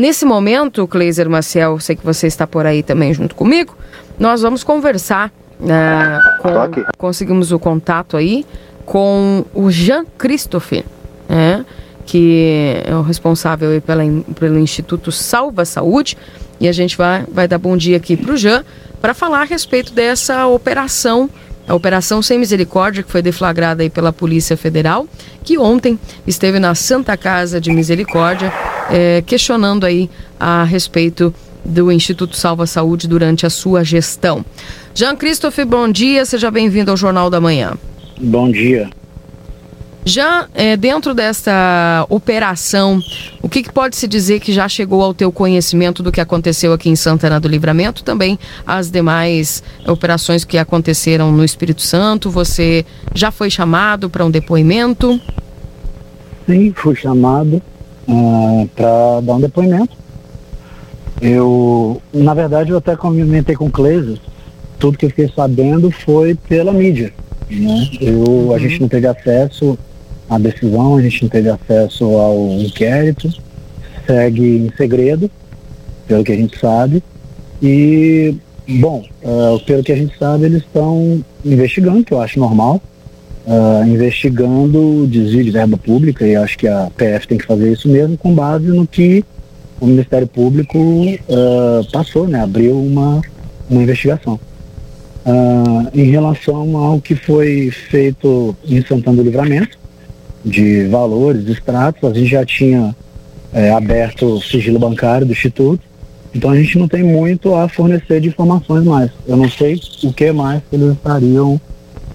nesse momento, Cleiser Maciel, sei que você está por aí também junto comigo, nós vamos conversar. Uh, com, conseguimos o contato aí com o Jean Christophe, né, que é o responsável pela, pelo Instituto Salva Saúde. E a gente vai, vai dar bom dia aqui para o Jean para falar a respeito dessa operação a Operação Sem Misericórdia, que foi deflagrada aí pela Polícia Federal, que ontem esteve na Santa Casa de Misericórdia, é, questionando aí a respeito do Instituto Salva Saúde durante a sua gestão. Jean Christophe, bom dia, seja bem-vindo ao Jornal da Manhã. Bom dia. Já é, dentro desta operação, o que, que, pode se dizer que já chegou ao teu conhecimento do que aconteceu aqui em Santana do Livramento, também as demais operações que aconteceram no Espírito Santo? Você já foi chamado para um depoimento? Sim, fui chamado uh, para dar um depoimento. Eu, na verdade, eu até comentei com o Cleiser, tudo que eu fiquei sabendo foi pela mídia. Né? Eu, a gente não teve acesso à decisão, a gente não teve acesso ao inquérito, segue em segredo, pelo que a gente sabe. E, bom, uh, pelo que a gente sabe, eles estão investigando, que eu acho normal, uh, investigando desvio de verba pública, e acho que a PF tem que fazer isso mesmo, com base no que o Ministério Público uh, passou, né, abriu uma, uma investigação. Uh, em relação ao que foi feito em Santana do Livramento, de valores, extratos, a gente já tinha é, aberto o sigilo bancário do Instituto, então a gente não tem muito a fornecer de informações mais. Eu não sei o que mais eles estariam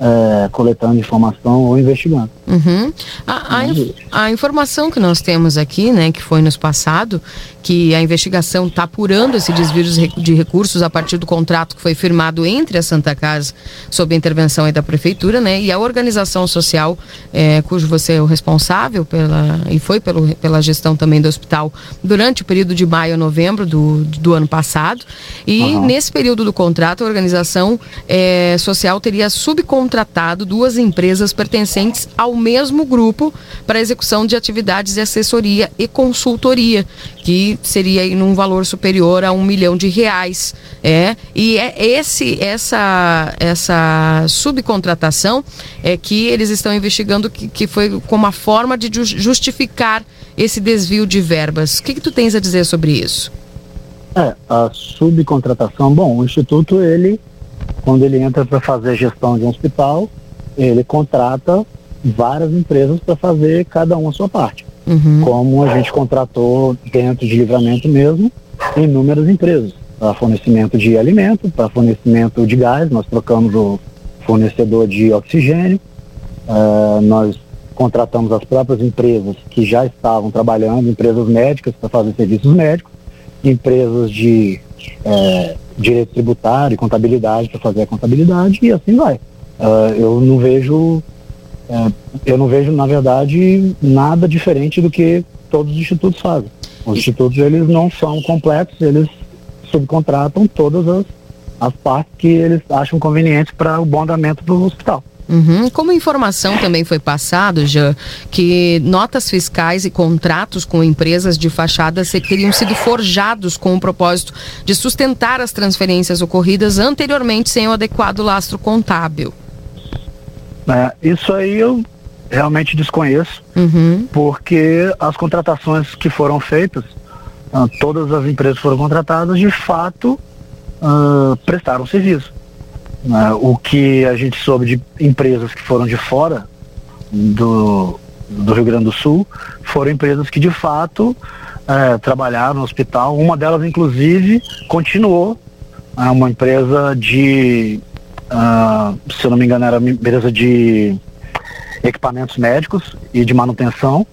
é, coletando informação ou investigando. Uhum. A, a, inf a, informação que nós temos aqui, né, que foi nos passado, que a investigação está apurando esse desvio de recursos a partir do contrato que foi firmado entre a Santa Casa, sob a intervenção da prefeitura, né, e a organização social, é, cujo você é o responsável pela e foi pelo, pela gestão também do hospital durante o período de maio a novembro do, do ano passado. E uhum. nesse período do contrato, a organização é, social teria subcontratado contratado duas empresas pertencentes ao mesmo grupo para execução de atividades de assessoria e consultoria, que seria em um valor superior a um milhão de reais. É, e é esse, essa, essa subcontratação é que eles estão investigando que, que foi como uma forma de justificar esse desvio de verbas. O que, que tu tens a dizer sobre isso? É, a subcontratação, bom, o Instituto ele quando ele entra para fazer a gestão de um hospital, ele contrata várias empresas para fazer cada uma a sua parte. Uhum. Como a gente contratou dentro de livramento mesmo, inúmeras empresas, para fornecimento de alimento, para fornecimento de gás, nós trocamos o fornecedor de oxigênio, uh, nós contratamos as próprias empresas que já estavam trabalhando, empresas médicas para fazer serviços médicos, empresas de é, direito tributário, contabilidade para fazer a contabilidade e assim vai. Uh, eu não vejo, uh, eu não vejo na verdade nada diferente do que todos os institutos fazem. Os institutos eles não são completos, eles subcontratam todas as, as partes que eles acham convenientes para o bom andamento do hospital. Uhum. Como informação também foi passado, já que notas fiscais e contratos com empresas de fachadas teriam sido forjados com o propósito de sustentar as transferências ocorridas anteriormente sem o adequado lastro contábil. É, isso aí eu realmente desconheço, uhum. porque as contratações que foram feitas, uh, todas as empresas foram contratadas, de fato uh, prestaram serviço. Né? O que a gente soube de empresas que foram de fora do, do Rio Grande do Sul foram empresas que de fato é, trabalharam no hospital. Uma delas, inclusive, continuou. É uma empresa de, uh, se eu não me engano, era empresa de equipamentos médicos e de manutenção.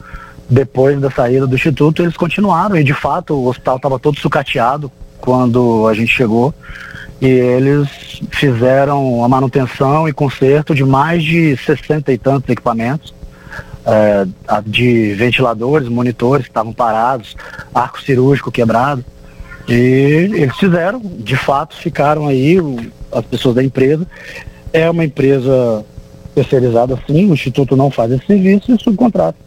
Depois da saída do instituto, eles continuaram e de fato o hospital estava todo sucateado quando a gente chegou e eles fizeram a manutenção e conserto de mais de 60 e tantos equipamentos, é, de ventiladores, monitores que estavam parados, arco cirúrgico quebrado. E eles fizeram, de fato, ficaram aí as pessoas da empresa. É uma empresa especializada sim, o Instituto não faz esse serviço e subcontrata.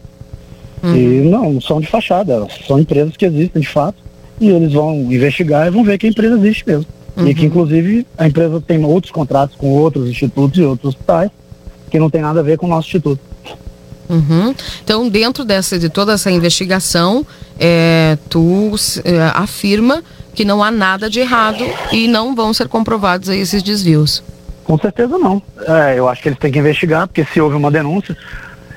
Uhum. E não, são de fachada, são empresas que existem de fato e eles vão investigar e vão ver que a empresa existe mesmo. Uhum. E que, inclusive, a empresa tem outros contratos com outros institutos e outros hospitais que não tem nada a ver com o nosso instituto. Uhum. Então, dentro dessa, de toda essa investigação, é, tu é, afirma que não há nada de errado e não vão ser comprovados esses desvios. Com certeza não. É, eu acho que eles têm que investigar, porque se houve uma denúncia,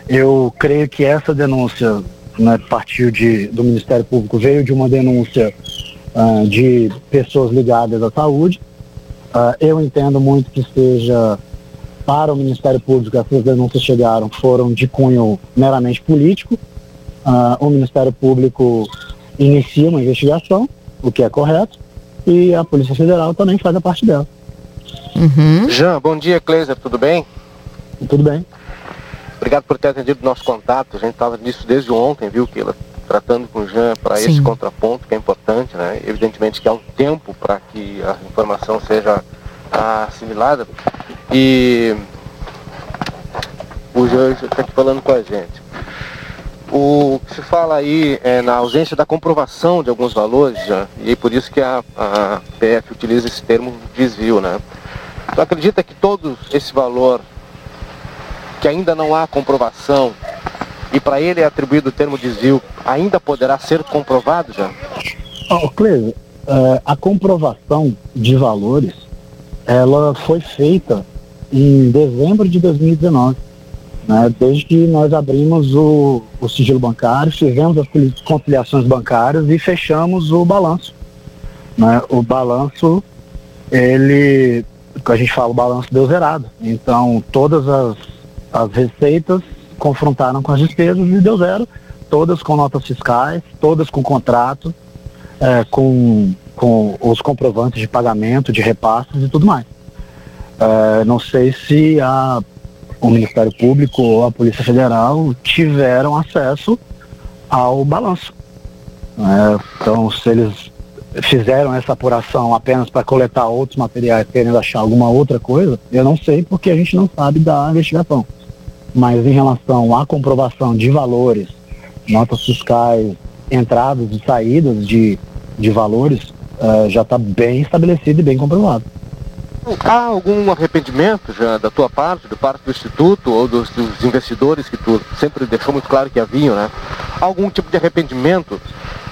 eu creio que essa denúncia né, partiu de, do Ministério Público, veio de uma denúncia uh, de pessoas ligadas à saúde. Uh, eu entendo muito que seja para o Ministério Público, essas denúncias chegaram, foram de cunho meramente político. Uh, o Ministério Público inicia uma investigação, o que é correto, e a Polícia Federal também faz a parte dela. Uhum. Jean, bom dia, Cleiser, tudo bem? Tudo bem. Obrigado por ter atendido o nosso contato. A gente estava nisso desde ontem, viu, Kila? Tratando com o Jean para esse contraponto que é importante, né? Evidentemente que há um tempo para que a informação seja assimilada. E o Jean está aqui falando com a gente. O que se fala aí é na ausência da comprovação de alguns valores, já, e é por isso que a, a PF utiliza esse termo desvio, né? Tu acredita que todo esse valor que ainda não há comprovação e para ele é atribuído o termo desvio ainda poderá ser comprovado já? Oh, Cleide, uh, a comprovação de valores ela foi feita em dezembro de 2019. Né, desde que nós abrimos o, o sigilo bancário, fizemos as conciliações bancárias e fechamos o balanço. Né, o balanço, ele, a gente fala, o balanço deu zerado. Então, todas as, as receitas confrontaram com as despesas e deu zero, todas com notas fiscais, todas com contrato, é, com com os comprovantes de pagamento, de repasses e tudo mais. É, não sei se a, o Ministério Público ou a Polícia Federal tiveram acesso ao balanço. É, então, se eles fizeram essa apuração apenas para coletar outros materiais, querendo achar alguma outra coisa, eu não sei porque a gente não sabe da investigação. Mas em relação à comprovação de valores, notas fiscais, entradas e saídas de, de valores, uh, já está bem estabelecido e bem comprovado. Há algum arrependimento já da tua parte, do parte do Instituto ou dos, dos, investidores que tu sempre deixou muito claro que haviam, né? Algum tipo de arrependimento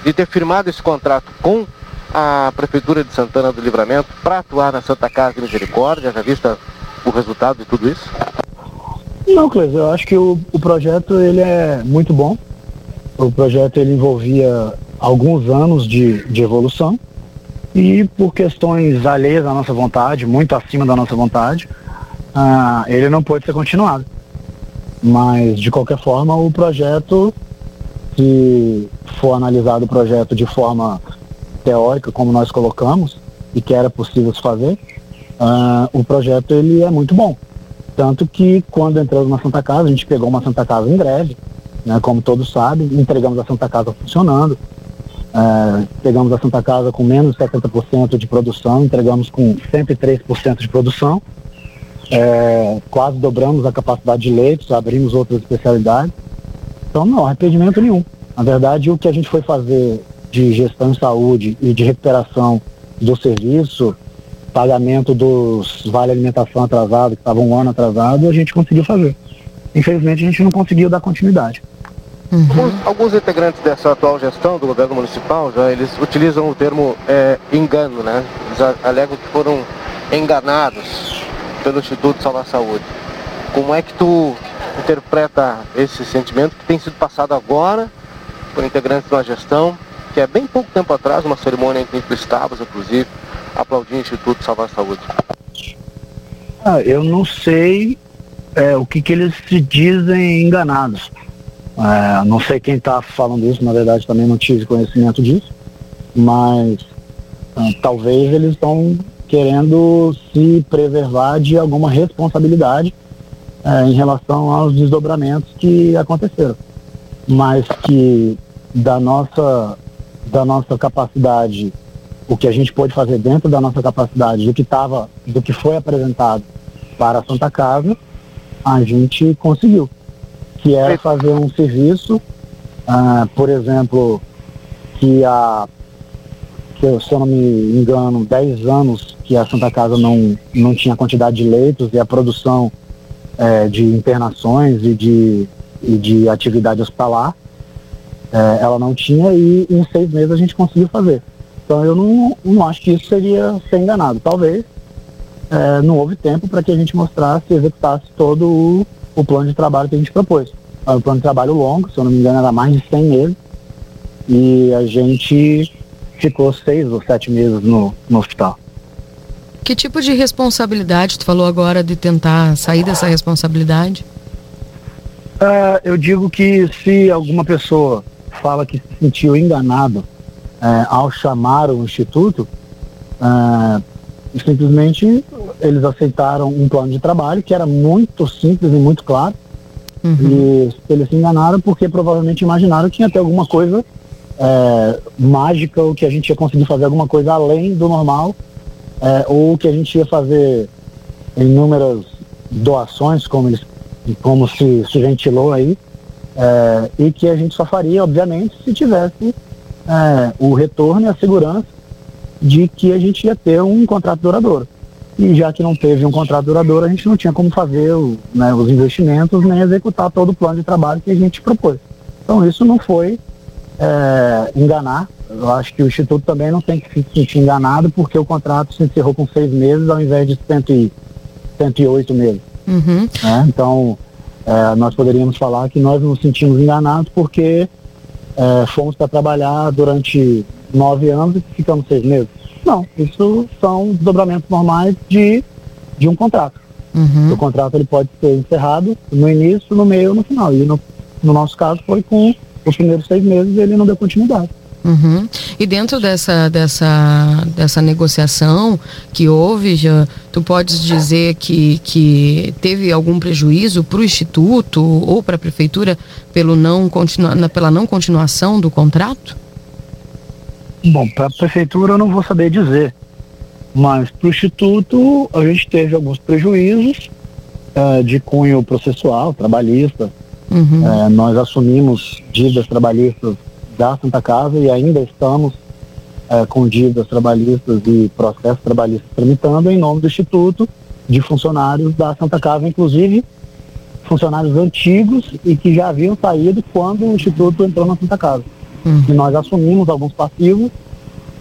de ter firmado esse contrato com a Prefeitura de Santana do Livramento para atuar na Santa Casa de Misericórdia, já vista o resultado de tudo isso? Não, Cleis, eu acho que o, o projeto ele é muito bom. O projeto ele envolvia alguns anos de, de evolução e por questões alheias à nossa vontade, muito acima da nossa vontade, uh, ele não pôde ser continuado. Mas, de qualquer forma, o projeto, se for analisado o projeto de forma teórica, como nós colocamos, e que era possível se fazer, uh, o projeto ele é muito bom. Tanto que, quando entramos na Santa Casa, a gente pegou uma Santa Casa em greve, né, como todos sabem, entregamos a Santa Casa funcionando, é, pegamos a Santa Casa com menos de 70% de produção, entregamos com 103% de produção. É, quase dobramos a capacidade de leitos, abrimos outras especialidades. Então, não, arrependimento nenhum. Na verdade, o que a gente foi fazer de gestão em saúde e de recuperação do serviço, pagamento dos vale alimentação atrasado, que estavam um ano atrasado, a gente conseguiu fazer. Infelizmente, a gente não conseguiu dar continuidade. Uhum. Alguns, alguns, integrantes dessa atual gestão do governo municipal já eles utilizam o termo é, engano, né? Eles alegam que foram enganados pelo Instituto Salvar Saúde. Como é que tu interpreta esse sentimento que tem sido passado agora por integrantes de uma gestão que é bem pouco tempo atrás, uma cerimônia em que tu estavas, inclusive, aplaudindo o Instituto Salvar Saúde? Ah, eu não sei é, o que, que eles se dizem enganados é, não sei quem está falando isso, na verdade também não tive conhecimento disso, mas é, talvez eles estão querendo se preservar de alguma responsabilidade é, em relação aos desdobramentos que aconteceram. Mas que da nossa, da nossa capacidade, o que a gente pôde fazer dentro da nossa capacidade, do que, tava, do que foi apresentado para a Santa Casa, a gente conseguiu que era fazer um serviço, uh, por exemplo, que a, se eu, se eu não me engano, 10 anos que a Santa Casa não, não tinha quantidade de leitos e a produção é, de internações e de, e de atividade hospitalar, é, ela não tinha e em seis meses a gente conseguiu fazer. Então eu não, não acho que isso seria ser enganado. Talvez é, não houve tempo para que a gente mostrasse e executasse todo o, o plano de trabalho que a gente propôs. Era um plano de trabalho longo, se eu não me engano era mais de 100 meses, e a gente ficou seis ou sete meses no, no hospital. Que tipo de responsabilidade tu falou agora de tentar sair dessa responsabilidade? Uh, eu digo que se alguma pessoa fala que se sentiu enganado uh, ao chamar o instituto, uh, simplesmente eles aceitaram um plano de trabalho que era muito simples e muito claro. Uhum. E eles se enganaram porque provavelmente imaginaram que ia ter alguma coisa é, mágica ou que a gente ia conseguir fazer alguma coisa além do normal é, ou que a gente ia fazer inúmeras doações, como, eles, como se, se ventilou aí, é, e que a gente só faria, obviamente, se tivesse é, o retorno e a segurança de que a gente ia ter um contrato duradouro. E já que não teve um contrato duradouro, a gente não tinha como fazer o, né, os investimentos nem executar todo o plano de trabalho que a gente propôs. Então isso não foi é, enganar. Eu acho que o Instituto também não tem que se sentir enganado porque o contrato se encerrou com seis meses ao invés de cento e, 108 meses. Uhum. Né? Então, é, nós poderíamos falar que nós nos sentimos enganados porque é, fomos para trabalhar durante nove anos e ficamos seis meses. Não, isso são desdobramentos normais de, de um contrato. Uhum. O contrato ele pode ser encerrado no início, no meio ou no final. E no, no nosso caso foi com os primeiros seis meses ele não deu continuidade. Uhum. E dentro dessa, dessa, dessa negociação que houve, já, tu podes dizer que, que teve algum prejuízo para o Instituto ou para a Prefeitura pelo não continua, pela não continuação do contrato? Bom, para a Prefeitura eu não vou saber dizer, mas para o Instituto a gente teve alguns prejuízos uh, de cunho processual, trabalhista, Uhum. É, nós assumimos dívidas trabalhistas da Santa Casa e ainda estamos é, com dívidas trabalhistas e processos trabalhistas tramitando em nome do Instituto de funcionários da Santa Casa, inclusive funcionários antigos e que já haviam saído quando o Instituto entrou na Santa Casa. Uhum. E nós assumimos alguns passivos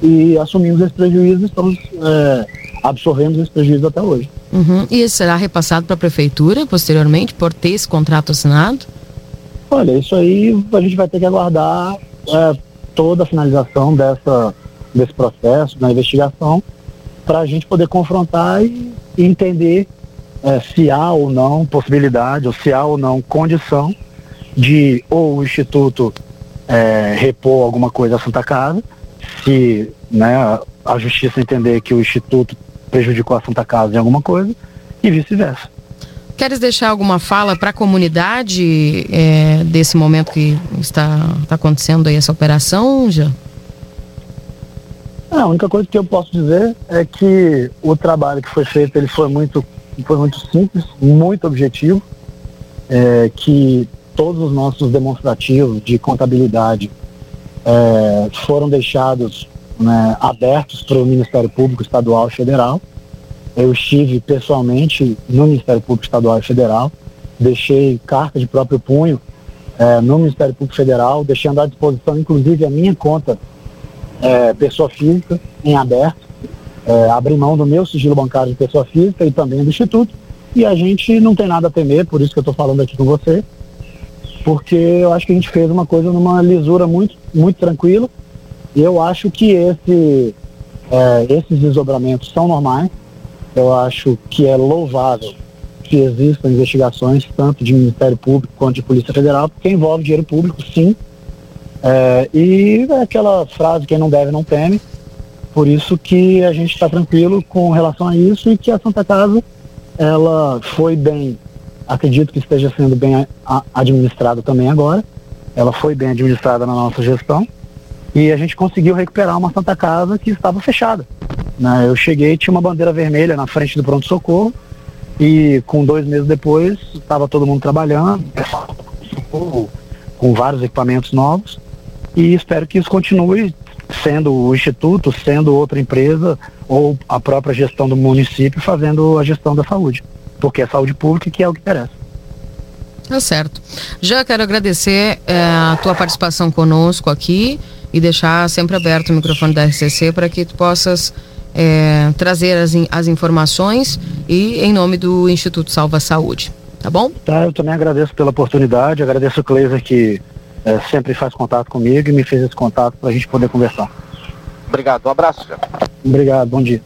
e assumimos esse prejuízo e estamos é, absorvendo esse prejuízo até hoje. Uhum. E isso será repassado para a Prefeitura posteriormente por ter esse contrato assinado? Olha, isso aí a gente vai ter que aguardar é, toda a finalização dessa, desse processo, da investigação, para a gente poder confrontar e, e entender é, se há ou não possibilidade, ou se há ou não condição de ou o Instituto é, repor alguma coisa à Santa Casa, se né, a Justiça entender que o Instituto prejudicou a Santa Casa em alguma coisa, e vice-versa. Queres deixar alguma fala para a comunidade é, desse momento que está, está acontecendo aí essa operação, já? a única coisa que eu posso dizer é que o trabalho que foi feito ele foi muito, foi muito simples, muito objetivo, é, que todos os nossos demonstrativos de contabilidade é, foram deixados né, abertos para o Ministério Público Estadual e Federal. Eu estive pessoalmente no Ministério Público Estadual e Federal, deixei carta de próprio punho é, no Ministério Público Federal, deixando à disposição, inclusive, a minha conta é, pessoa física em aberto, é, abri mão do meu sigilo bancário de pessoa física e também do Instituto, e a gente não tem nada a temer, por isso que eu estou falando aqui com você, porque eu acho que a gente fez uma coisa numa lisura muito, muito tranquila, e eu acho que esse, é, esses desdobramentos são normais, eu acho que é louvável que existam investigações, tanto de Ministério Público quanto de Polícia Federal, porque envolve dinheiro público, sim. É, e é aquela frase, quem não deve não teme. Por isso que a gente está tranquilo com relação a isso e que a Santa Casa, ela foi bem, acredito que esteja sendo bem administrada também agora. Ela foi bem administrada na nossa gestão. E a gente conseguiu recuperar uma Santa Casa que estava fechada. Né? Eu cheguei tinha uma bandeira vermelha na frente do pronto-socorro e com dois meses depois estava todo mundo trabalhando, com vários equipamentos novos e espero que isso continue sendo o instituto, sendo outra empresa ou a própria gestão do município fazendo a gestão da saúde, porque é saúde pública que é o que interessa. Tá certo. Já quero agradecer é, a tua participação conosco aqui e deixar sempre aberto o microfone da RCC para que tu possas é, trazer as, as informações e em nome do Instituto Salva Saúde. Tá bom? Tá, eu também agradeço pela oportunidade, agradeço o Cleiser que é, sempre faz contato comigo e me fez esse contato para a gente poder conversar. Obrigado, um abraço. Obrigado, bom dia.